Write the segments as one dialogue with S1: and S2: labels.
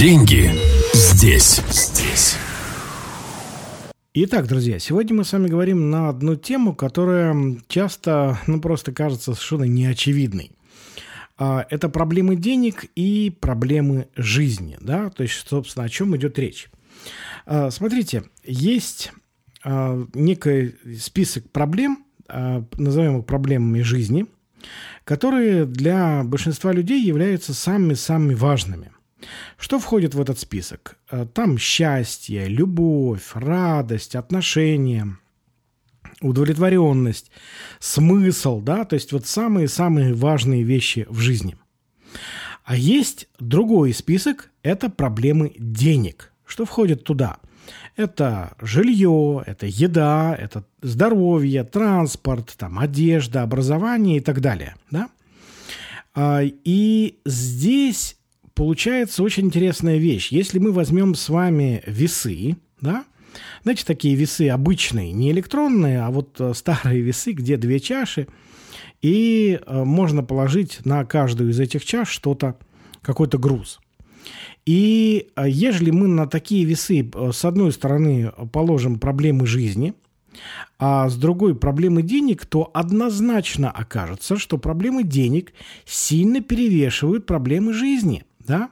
S1: Деньги здесь. Здесь.
S2: Итак, друзья, сегодня мы с вами говорим на одну тему, которая часто, ну, просто кажется совершенно неочевидной. А, это проблемы денег и проблемы жизни, да, то есть, собственно, о чем идет речь. А, смотрите, есть а, некий список проблем, назовем их проблемами жизни, которые для большинства людей являются самыми-самыми важными – что входит в этот список? Э, там счастье, любовь, радость, отношения, удовлетворенность, смысл, да, то есть вот самые-самые важные вещи в жизни. А есть другой список – это проблемы денег. Что входит туда? Это жилье, это еда, это здоровье, транспорт, там, одежда, образование и так далее. Да? А, и здесь получается очень интересная вещь. Если мы возьмем с вами весы, да, знаете, такие весы обычные, не электронные, а вот э, старые весы, где две чаши, и э, можно положить на каждую из этих чаш что-то, какой-то груз. И э, ежели мы на такие весы с одной стороны положим проблемы жизни, а с другой проблемы денег, то однозначно окажется, что проблемы денег сильно перевешивают проблемы жизни – да?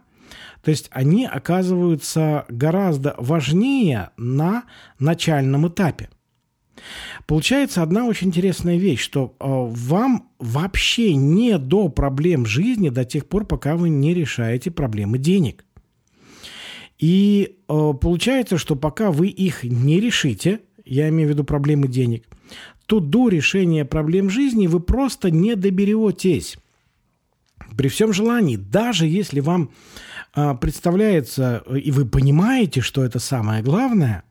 S2: То есть они оказываются гораздо важнее на начальном этапе. Получается одна очень интересная вещь, что э, вам вообще не до проблем жизни до тех пор, пока вы не решаете проблемы денег. И э, получается, что пока вы их не решите, я имею в виду проблемы денег, то до решения проблем жизни вы просто не доберетесь при всем желании, даже если вам а, представляется, и вы понимаете, что это самое главное,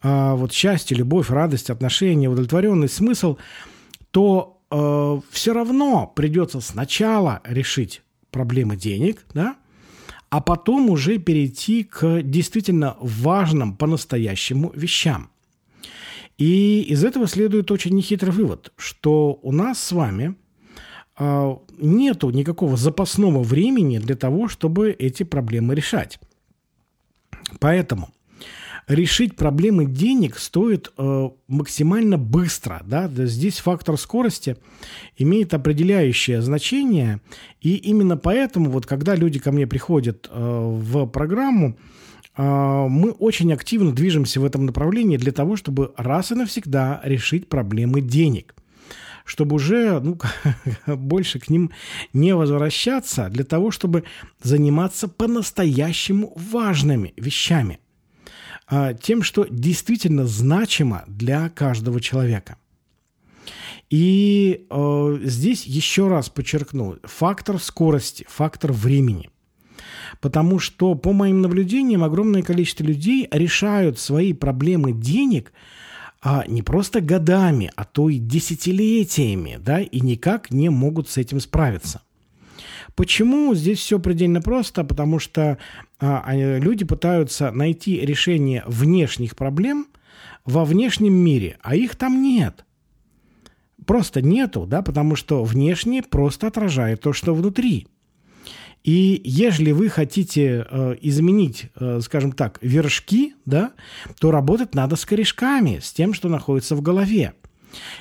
S2: а, вот счастье, любовь, радость, отношения, удовлетворенный смысл, то а, все равно придется сначала решить проблемы денег, да, а потом уже перейти к действительно важным по-настоящему вещам. И из этого следует очень нехитрый вывод, что у нас с вами – нету никакого запасного времени для того, чтобы эти проблемы решать. Поэтому решить проблемы денег стоит э, максимально быстро. Да? Здесь фактор скорости имеет определяющее значение. И именно поэтому, вот, когда люди ко мне приходят э, в программу, э, мы очень активно движемся в этом направлении для того, чтобы раз и навсегда решить проблемы денег чтобы уже ну, больше к ним не возвращаться, для того, чтобы заниматься по-настоящему важными вещами, а, тем, что действительно значимо для каждого человека. И э, здесь еще раз подчеркну, фактор скорости, фактор времени – Потому что, по моим наблюдениям, огромное количество людей решают свои проблемы денег а не просто годами, а то и десятилетиями, да, и никак не могут с этим справиться. Почему здесь все предельно просто? Потому что а, люди пытаются найти решение внешних проблем во внешнем мире, а их там нет. Просто нету, да, потому что внешне просто отражает то, что внутри. И ежели вы хотите э, изменить, э, скажем так, вершки, да, то работать надо с корешками, с тем, что находится в голове.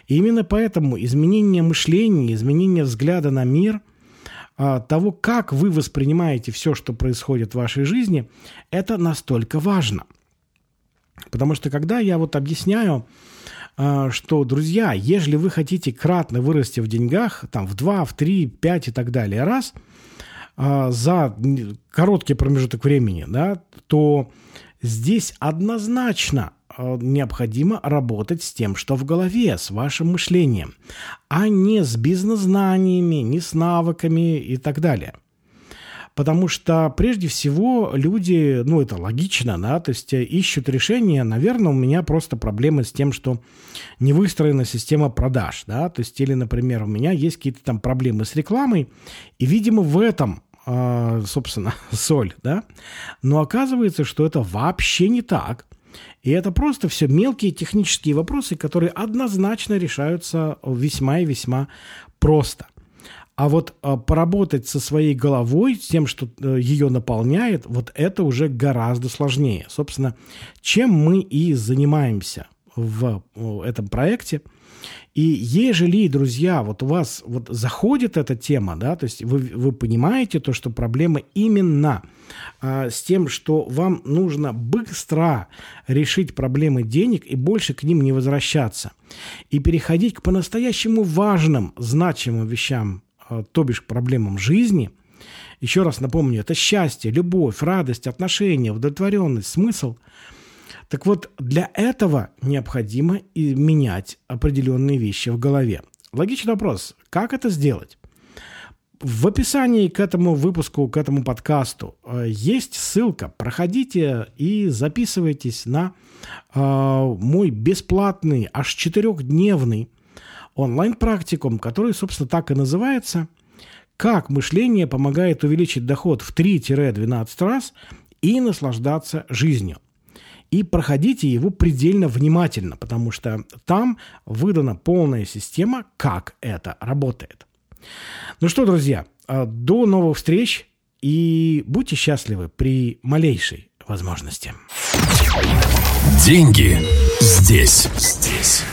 S2: И именно поэтому изменение мышления, изменение взгляда на мир, э, того, как вы воспринимаете все, что происходит в вашей жизни, это настолько важно. Потому что когда я вот объясняю, э, что, друзья, ежели вы хотите кратно вырасти в деньгах, там в 2, в 3, 5 и так далее раз – за короткий промежуток времени, да, то здесь однозначно а, необходимо работать с тем, что в голове, с вашим мышлением, а не с бизнес-знаниями, не с навыками и так далее. Потому что прежде всего люди, ну это логично, да, то есть ищут решение, наверное, у меня просто проблемы с тем, что не выстроена система продаж, да, то есть или, например, у меня есть какие-то там проблемы с рекламой, и, видимо, в этом а, собственно, соль, да? Но оказывается, что это вообще не так. И это просто все мелкие технические вопросы, которые однозначно решаются весьма и весьма просто. А вот а, поработать со своей головой, с тем, что э, ее наполняет, вот это уже гораздо сложнее. Собственно, чем мы и занимаемся в этом проекте – и ежели, друзья, вот у вас вот заходит эта тема, да, то есть вы, вы понимаете то, что проблема именно а, с тем, что вам нужно быстро решить проблемы денег и больше к ним не возвращаться. И переходить к по-настоящему важным, значимым вещам, а, то бишь проблемам жизни – еще раз напомню, это счастье, любовь, радость, отношения, удовлетворенность, смысл – так вот, для этого необходимо и менять определенные вещи в голове. Логичный вопрос, как это сделать? В описании к этому выпуску, к этому подкасту э, есть ссылка. Проходите и записывайтесь на э, мой бесплатный, аж четырехдневный онлайн-практикум, который, собственно, так и называется «Как мышление помогает увеличить доход в 3-12 раз и наслаждаться жизнью» и проходите его предельно внимательно, потому что там выдана полная система, как это работает. Ну что, друзья, а, до новых встреч и будьте счастливы при малейшей возможности.
S1: Деньги здесь, здесь.